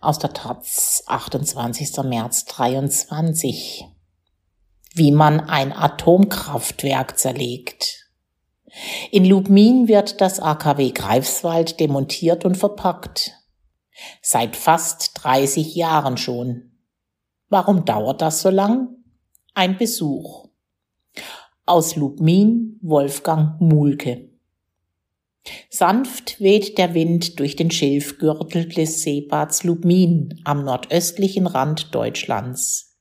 aus der Taz 28. März 23. Wie man ein Atomkraftwerk zerlegt. In Lubmin wird das AKW Greifswald demontiert und verpackt. Seit fast 30 Jahren schon. Warum dauert das so lang? Ein Besuch. Aus Lubmin Wolfgang Mulke. Sanft weht der Wind durch den Schilfgürtel des Seebads Lubmin am nordöstlichen Rand Deutschlands.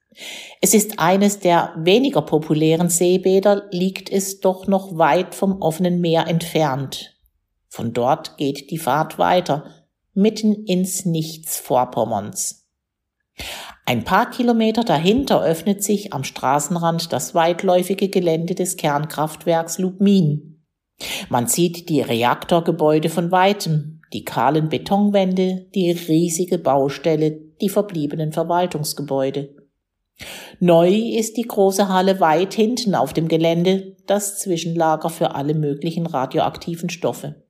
Es ist eines der weniger populären Seebäder, liegt es doch noch weit vom offenen Meer entfernt. Von dort geht die Fahrt weiter, mitten ins Nichts Vorpommerns. Ein paar Kilometer dahinter öffnet sich am Straßenrand das weitläufige Gelände des Kernkraftwerks Lubmin. Man sieht die Reaktorgebäude von weitem, die kahlen Betonwände, die riesige Baustelle, die verbliebenen Verwaltungsgebäude. Neu ist die große Halle weit hinten auf dem Gelände, das Zwischenlager für alle möglichen radioaktiven Stoffe.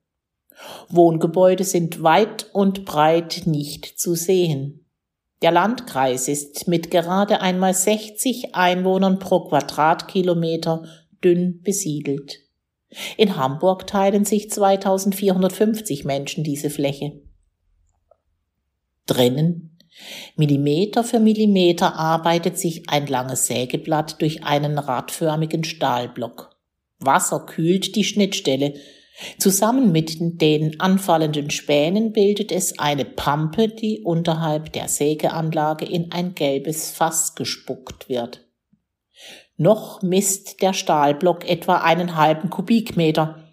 Wohngebäude sind weit und breit nicht zu sehen. Der Landkreis ist mit gerade einmal 60 Einwohnern pro Quadratkilometer dünn besiedelt. In Hamburg teilen sich 2450 Menschen diese Fläche. Drinnen, Millimeter für Millimeter, arbeitet sich ein langes Sägeblatt durch einen radförmigen Stahlblock. Wasser kühlt die Schnittstelle. Zusammen mit den anfallenden Spänen bildet es eine Pampe, die unterhalb der Sägeanlage in ein gelbes Fass gespuckt wird. Noch misst der Stahlblock etwa einen halben Kubikmeter.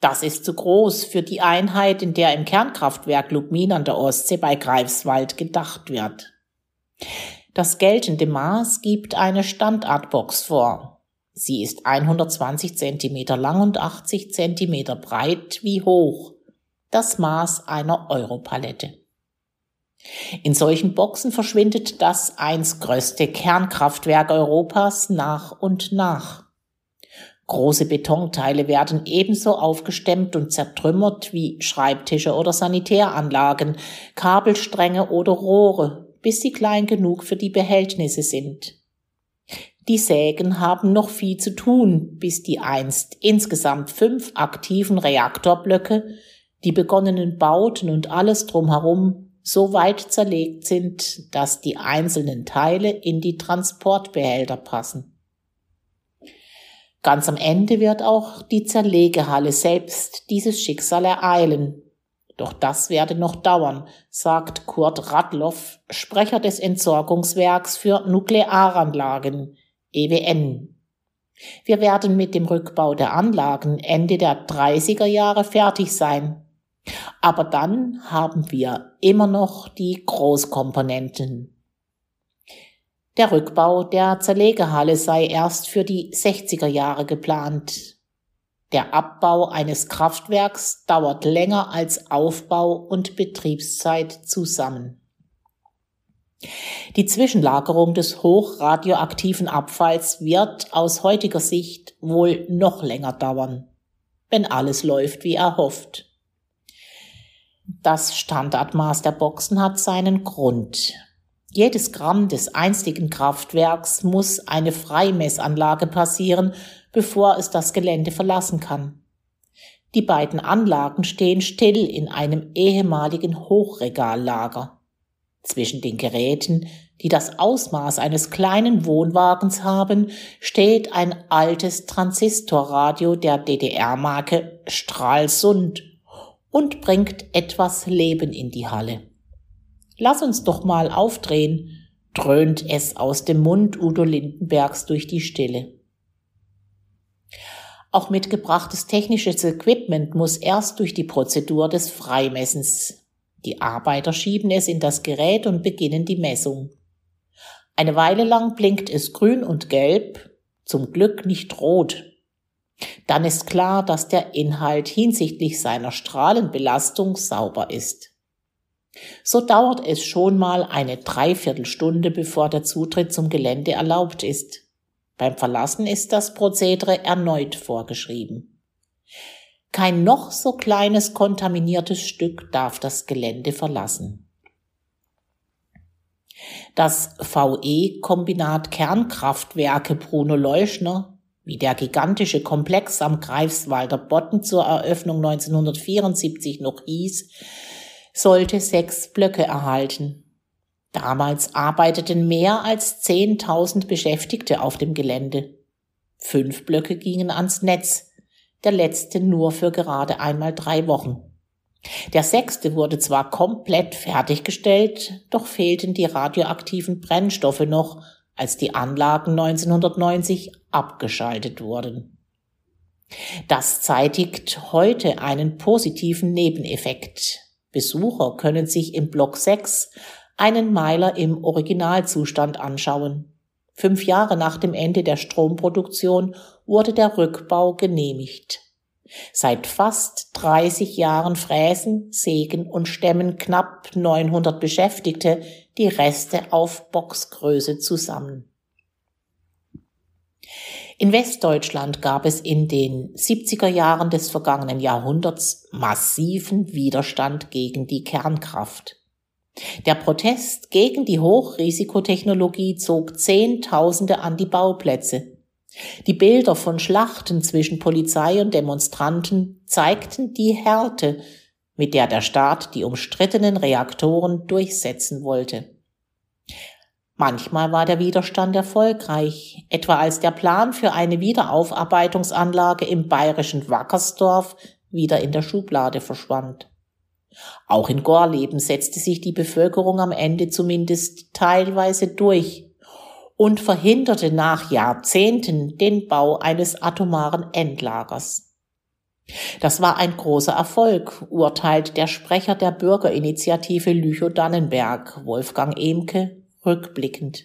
Das ist zu groß für die Einheit, in der im Kernkraftwerk Lubmin an der Ostsee bei Greifswald gedacht wird. Das geltende Maß gibt eine Standardbox vor. Sie ist 120 Zentimeter lang und 80 Zentimeter breit wie hoch. Das Maß einer Europalette. In solchen Boxen verschwindet das einst größte Kernkraftwerk Europas nach und nach. Große Betonteile werden ebenso aufgestemmt und zertrümmert wie Schreibtische oder Sanitäranlagen, Kabelstränge oder Rohre, bis sie klein genug für die Behältnisse sind. Die Sägen haben noch viel zu tun, bis die einst insgesamt fünf aktiven Reaktorblöcke, die begonnenen Bauten und alles drumherum so weit zerlegt sind, dass die einzelnen Teile in die Transportbehälter passen. Ganz am Ende wird auch die Zerlegehalle selbst dieses Schicksal ereilen. Doch das werde noch dauern, sagt Kurt Radloff, Sprecher des Entsorgungswerks für Nuklearanlagen, EWN. Wir werden mit dem Rückbau der Anlagen Ende der 30er Jahre fertig sein. Aber dann haben wir immer noch die Großkomponenten. Der Rückbau der Zerlegehalle sei erst für die 60er Jahre geplant. Der Abbau eines Kraftwerks dauert länger als Aufbau und Betriebszeit zusammen. Die Zwischenlagerung des hochradioaktiven Abfalls wird aus heutiger Sicht wohl noch länger dauern, wenn alles läuft wie erhofft. Das Standardmaß der Boxen hat seinen Grund. Jedes Gramm des einstigen Kraftwerks muss eine Freimessanlage passieren, bevor es das Gelände verlassen kann. Die beiden Anlagen stehen still in einem ehemaligen Hochregallager. Zwischen den Geräten, die das Ausmaß eines kleinen Wohnwagens haben, steht ein altes Transistorradio der DDR-Marke Stralsund und bringt etwas Leben in die Halle. Lass uns doch mal aufdrehen, dröhnt es aus dem Mund Udo Lindenbergs durch die Stille. Auch mitgebrachtes technisches Equipment muss erst durch die Prozedur des Freimessens. Die Arbeiter schieben es in das Gerät und beginnen die Messung. Eine Weile lang blinkt es grün und gelb, zum Glück nicht rot, dann ist klar, dass der Inhalt hinsichtlich seiner Strahlenbelastung sauber ist. So dauert es schon mal eine Dreiviertelstunde, bevor der Zutritt zum Gelände erlaubt ist. Beim Verlassen ist das Prozedere erneut vorgeschrieben. Kein noch so kleines kontaminiertes Stück darf das Gelände verlassen. Das VE-Kombinat Kernkraftwerke Bruno Leuschner, wie der gigantische Komplex am Greifswalder Bodden zur Eröffnung 1974 noch hieß, sollte sechs Blöcke erhalten. Damals arbeiteten mehr als 10.000 Beschäftigte auf dem Gelände. Fünf Blöcke gingen ans Netz, der letzte nur für gerade einmal drei Wochen. Der sechste wurde zwar komplett fertiggestellt, doch fehlten die radioaktiven Brennstoffe noch, als die Anlagen 1990 abgeschaltet wurden. Das zeitigt heute einen positiven Nebeneffekt. Besucher können sich im Block 6 einen Meiler im Originalzustand anschauen. Fünf Jahre nach dem Ende der Stromproduktion wurde der Rückbau genehmigt. Seit fast 30 Jahren fräsen, sägen und stemmen knapp 900 Beschäftigte die Reste auf Boxgröße zusammen. In Westdeutschland gab es in den 70er Jahren des vergangenen Jahrhunderts massiven Widerstand gegen die Kernkraft. Der Protest gegen die Hochrisikotechnologie zog Zehntausende an die Bauplätze. Die Bilder von Schlachten zwischen Polizei und Demonstranten zeigten die Härte, mit der der Staat die umstrittenen Reaktoren durchsetzen wollte. Manchmal war der Widerstand erfolgreich, etwa als der Plan für eine Wiederaufarbeitungsanlage im bayerischen Wackersdorf wieder in der Schublade verschwand. Auch in Gorleben setzte sich die Bevölkerung am Ende zumindest teilweise durch und verhinderte nach Jahrzehnten den Bau eines atomaren Endlagers. Das war ein großer Erfolg, urteilt der Sprecher der Bürgerinitiative Lüchow-Dannenberg, Wolfgang Emke, rückblickend.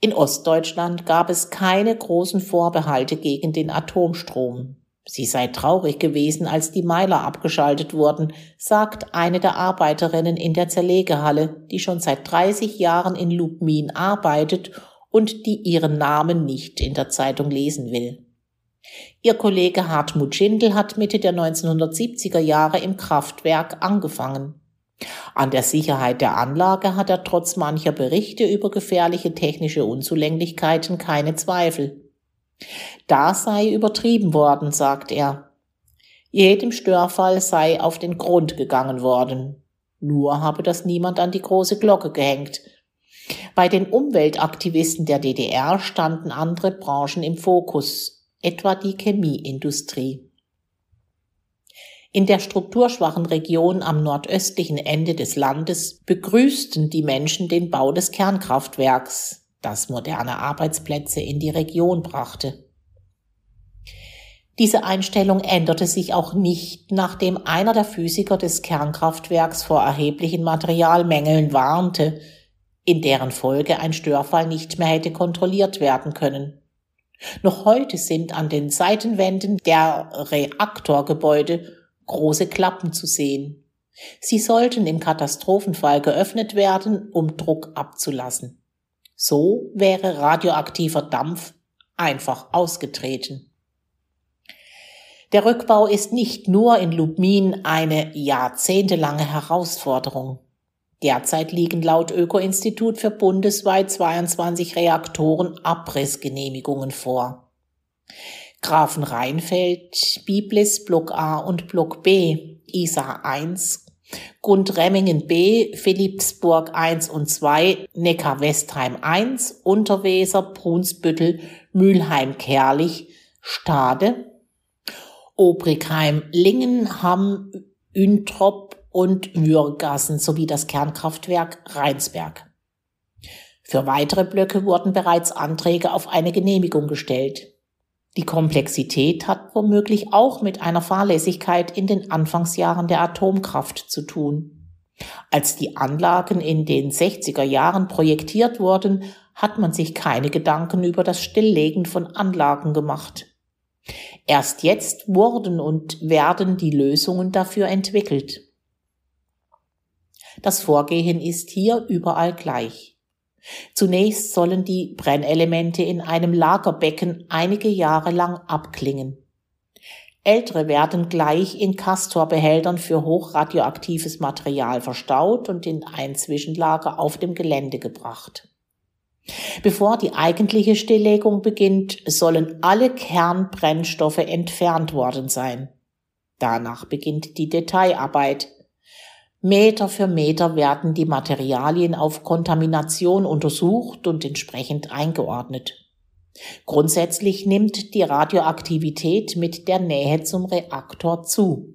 In Ostdeutschland gab es keine großen Vorbehalte gegen den Atomstrom. Sie sei traurig gewesen, als die Meiler abgeschaltet wurden, sagt eine der Arbeiterinnen in der Zerlegehalle, die schon seit 30 Jahren in Lubmin arbeitet und die ihren Namen nicht in der Zeitung lesen will. Ihr Kollege Hartmut Schindel hat Mitte der 1970er Jahre im Kraftwerk angefangen. An der Sicherheit der Anlage hat er trotz mancher Berichte über gefährliche technische Unzulänglichkeiten keine Zweifel. Da sei übertrieben worden, sagt er. Jedem Störfall sei auf den Grund gegangen worden. Nur habe das niemand an die große Glocke gehängt. Bei den Umweltaktivisten der DDR standen andere Branchen im Fokus, etwa die Chemieindustrie. In der strukturschwachen Region am nordöstlichen Ende des Landes begrüßten die Menschen den Bau des Kernkraftwerks, das moderne Arbeitsplätze in die Region brachte. Diese Einstellung änderte sich auch nicht, nachdem einer der Physiker des Kernkraftwerks vor erheblichen Materialmängeln warnte, in deren Folge ein Störfall nicht mehr hätte kontrolliert werden können. Noch heute sind an den Seitenwänden der Reaktorgebäude große Klappen zu sehen. Sie sollten im Katastrophenfall geöffnet werden, um Druck abzulassen. So wäre radioaktiver Dampf einfach ausgetreten. Der Rückbau ist nicht nur in Lubmin eine jahrzehntelange Herausforderung. Derzeit liegen laut Öko-Institut für bundesweit 22 Reaktoren Abrissgenehmigungen vor. Grafenrheinfeld, Biblis Block A und Block B, ISA 1 Gundremmingen B, Philippsburg 1 und 2, Neckar-Westheim 1, Unterweser, Brunsbüttel, Mülheim-Kerlich, Stade, Obrigheim, Lingen, Hamm, Üntrop und Würgassen sowie das Kernkraftwerk Rheinsberg. Für weitere Blöcke wurden bereits Anträge auf eine Genehmigung gestellt. Die Komplexität hat womöglich auch mit einer Fahrlässigkeit in den Anfangsjahren der Atomkraft zu tun. Als die Anlagen in den 60er Jahren projektiert wurden, hat man sich keine Gedanken über das Stilllegen von Anlagen gemacht. Erst jetzt wurden und werden die Lösungen dafür entwickelt. Das Vorgehen ist hier überall gleich. Zunächst sollen die Brennelemente in einem Lagerbecken einige Jahre lang abklingen. Ältere werden gleich in Castorbehältern für hochradioaktives Material verstaut und in ein Zwischenlager auf dem Gelände gebracht. Bevor die eigentliche Stilllegung beginnt, sollen alle Kernbrennstoffe entfernt worden sein. Danach beginnt die Detailarbeit. Meter für Meter werden die Materialien auf Kontamination untersucht und entsprechend eingeordnet. Grundsätzlich nimmt die Radioaktivität mit der Nähe zum Reaktor zu.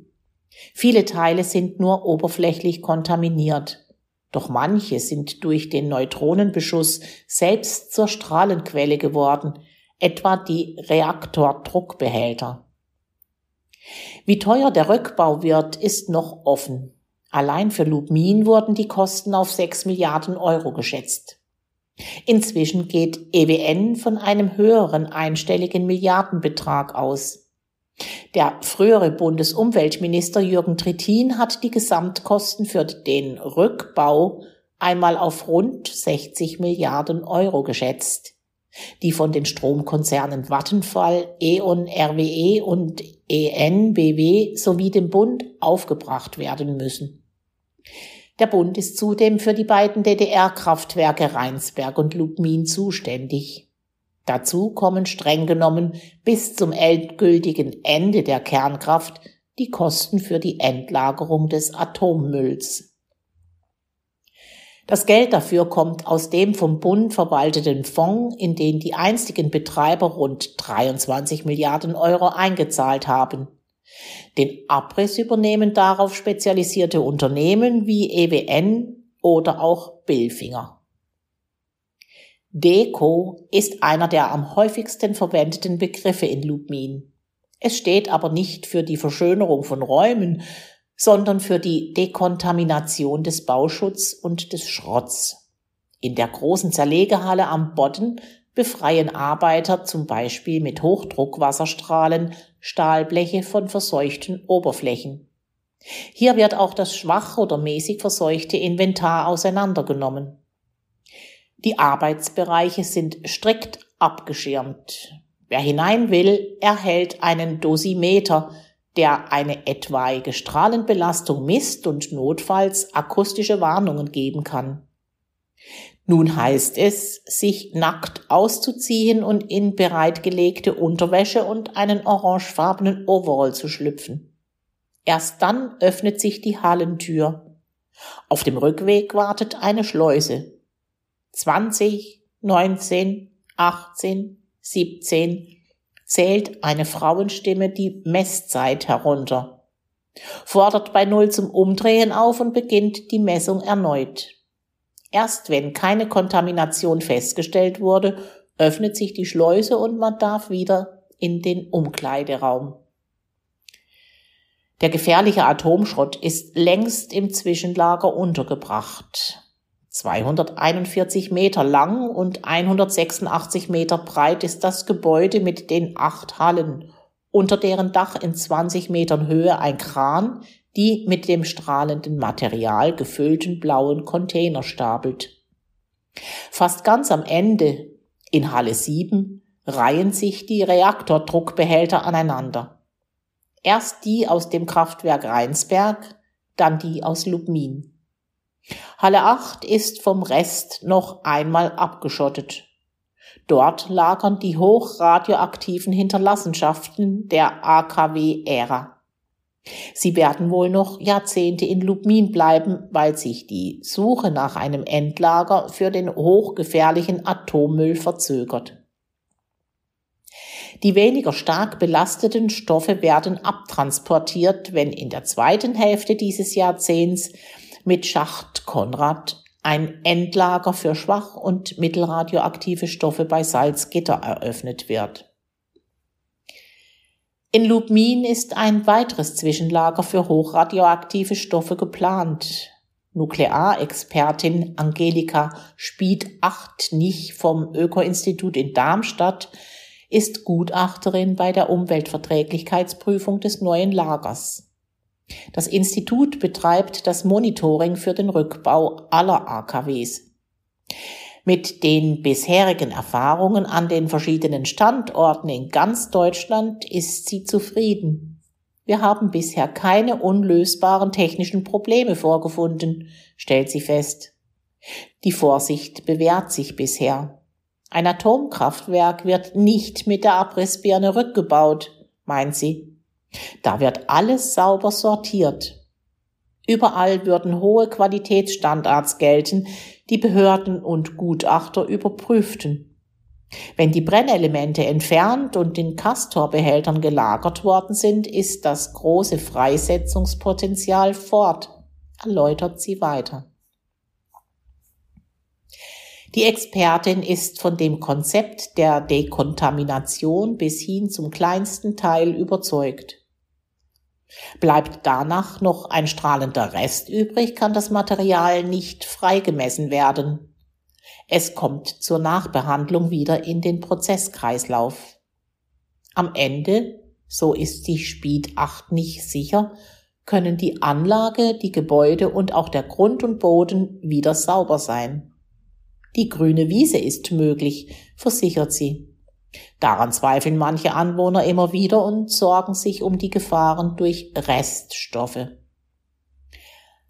Viele Teile sind nur oberflächlich kontaminiert, doch manche sind durch den Neutronenbeschuss selbst zur Strahlenquelle geworden, etwa die Reaktordruckbehälter. Wie teuer der Rückbau wird, ist noch offen. Allein für Lubmin wurden die Kosten auf 6 Milliarden Euro geschätzt. Inzwischen geht EWN von einem höheren einstelligen Milliardenbetrag aus. Der frühere Bundesumweltminister Jürgen Trittin hat die Gesamtkosten für den Rückbau einmal auf rund 60 Milliarden Euro geschätzt, die von den Stromkonzernen Vattenfall, E.ON RWE und ENBW sowie dem Bund aufgebracht werden müssen. Der Bund ist zudem für die beiden DDR-Kraftwerke Rheinsberg und Lubmin zuständig. Dazu kommen streng genommen bis zum endgültigen Ende der Kernkraft die Kosten für die Endlagerung des Atommülls. Das Geld dafür kommt aus dem vom Bund verwalteten Fonds, in den die einstigen Betreiber rund 23 Milliarden Euro eingezahlt haben. Den Abriss übernehmen darauf spezialisierte Unternehmen wie EWN oder auch Billfinger. Deko ist einer der am häufigsten verwendeten Begriffe in Lubmin. Es steht aber nicht für die Verschönerung von Räumen, sondern für die Dekontamination des Bauschutzes und des Schrotts. In der großen Zerlegehalle am Bodden befreien Arbeiter zum Beispiel mit Hochdruckwasserstrahlen Stahlbleche von verseuchten Oberflächen. Hier wird auch das schwach oder mäßig verseuchte Inventar auseinandergenommen. Die Arbeitsbereiche sind strikt abgeschirmt. Wer hinein will, erhält einen Dosimeter, der eine etwaige Strahlenbelastung misst und notfalls akustische Warnungen geben kann. Nun heißt es, sich nackt auszuziehen und in bereitgelegte Unterwäsche und einen orangefarbenen Overall zu schlüpfen. Erst dann öffnet sich die Hallentür. Auf dem Rückweg wartet eine Schleuse. 20, 19, 18, 17 zählt eine Frauenstimme die Messzeit herunter, fordert bei Null zum Umdrehen auf und beginnt die Messung erneut. Erst wenn keine Kontamination festgestellt wurde, öffnet sich die Schleuse und man darf wieder in den Umkleideraum. Der gefährliche Atomschrott ist längst im Zwischenlager untergebracht. 241 Meter lang und 186 Meter breit ist das Gebäude mit den acht Hallen, unter deren Dach in 20 Metern Höhe ein Kran die mit dem strahlenden Material gefüllten blauen Container stapelt. Fast ganz am Ende, in Halle 7, reihen sich die Reaktordruckbehälter aneinander. Erst die aus dem Kraftwerk Rheinsberg, dann die aus Lubmin. Halle 8 ist vom Rest noch einmal abgeschottet. Dort lagern die hochradioaktiven Hinterlassenschaften der AKW-Ära. Sie werden wohl noch Jahrzehnte in Lubmin bleiben, weil sich die Suche nach einem Endlager für den hochgefährlichen Atommüll verzögert. Die weniger stark belasteten Stoffe werden abtransportiert, wenn in der zweiten Hälfte dieses Jahrzehnts mit Schacht Konrad ein Endlager für schwach und mittelradioaktive Stoffe bei Salzgitter eröffnet wird. In Lubmin ist ein weiteres Zwischenlager für hochradioaktive Stoffe geplant. Nuklearexpertin Angelika Spied-Achtnich vom Öko-Institut in Darmstadt ist Gutachterin bei der Umweltverträglichkeitsprüfung des neuen Lagers. Das Institut betreibt das Monitoring für den Rückbau aller AKWs. Mit den bisherigen Erfahrungen an den verschiedenen Standorten in ganz Deutschland ist sie zufrieden. Wir haben bisher keine unlösbaren technischen Probleme vorgefunden, stellt sie fest. Die Vorsicht bewährt sich bisher. Ein Atomkraftwerk wird nicht mit der Abrissbirne rückgebaut, meint sie. Da wird alles sauber sortiert. Überall würden hohe Qualitätsstandards gelten, die Behörden und Gutachter überprüften. Wenn die Brennelemente entfernt und in Castorbehältern gelagert worden sind, ist das große Freisetzungspotenzial fort, erläutert sie weiter. Die Expertin ist von dem Konzept der Dekontamination bis hin zum kleinsten Teil überzeugt. Bleibt danach noch ein strahlender Rest übrig, kann das Material nicht freigemessen werden. Es kommt zur Nachbehandlung wieder in den Prozesskreislauf. Am Ende, so ist die Speed 8 nicht sicher, können die Anlage, die Gebäude und auch der Grund und Boden wieder sauber sein. Die grüne Wiese ist möglich, versichert sie. Daran zweifeln manche Anwohner immer wieder und sorgen sich um die Gefahren durch Reststoffe.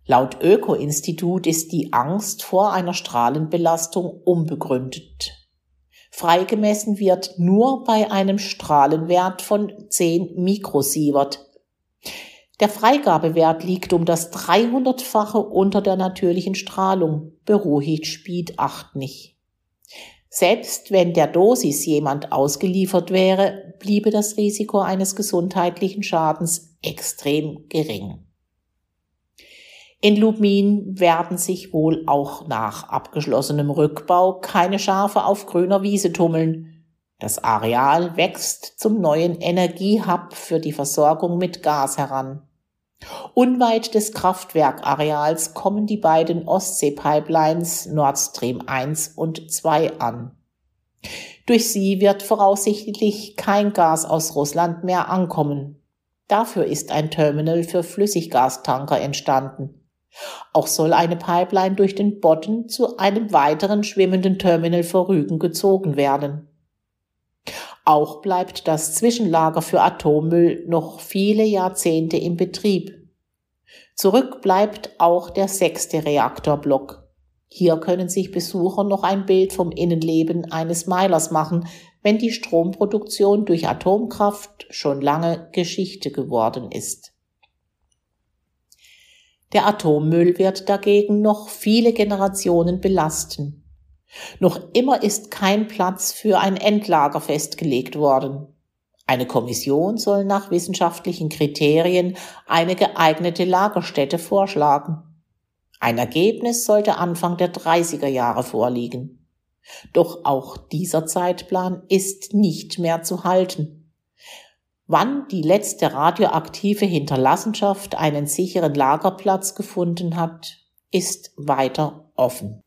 Laut Öko-Institut ist die Angst vor einer Strahlenbelastung unbegründet. Freigemessen wird nur bei einem Strahlenwert von 10 Mikrosievert. Der Freigabewert liegt um das 300-fache unter der natürlichen Strahlung, beruhigt Speed 8 nicht. Selbst wenn der Dosis jemand ausgeliefert wäre, bliebe das Risiko eines gesundheitlichen Schadens extrem gering. In Lubmin werden sich wohl auch nach abgeschlossenem Rückbau keine Schafe auf grüner Wiese tummeln. Das Areal wächst zum neuen Energiehub für die Versorgung mit Gas heran. Unweit des Kraftwerkareals kommen die beiden Ostsee-Pipelines Nord Stream 1 und 2 an. Durch sie wird voraussichtlich kein Gas aus Russland mehr ankommen. Dafür ist ein Terminal für Flüssiggastanker entstanden. Auch soll eine Pipeline durch den Bodden zu einem weiteren schwimmenden Terminal vor Rügen gezogen werden. Auch bleibt das Zwischenlager für Atommüll noch viele Jahrzehnte im Betrieb. Zurück bleibt auch der sechste Reaktorblock. Hier können sich Besucher noch ein Bild vom Innenleben eines Meilers machen, wenn die Stromproduktion durch Atomkraft schon lange Geschichte geworden ist. Der Atommüll wird dagegen noch viele Generationen belasten. Noch immer ist kein Platz für ein Endlager festgelegt worden. Eine Kommission soll nach wissenschaftlichen Kriterien eine geeignete Lagerstätte vorschlagen. Ein Ergebnis sollte Anfang der 30er Jahre vorliegen. Doch auch dieser Zeitplan ist nicht mehr zu halten. Wann die letzte radioaktive Hinterlassenschaft einen sicheren Lagerplatz gefunden hat, ist weiter offen.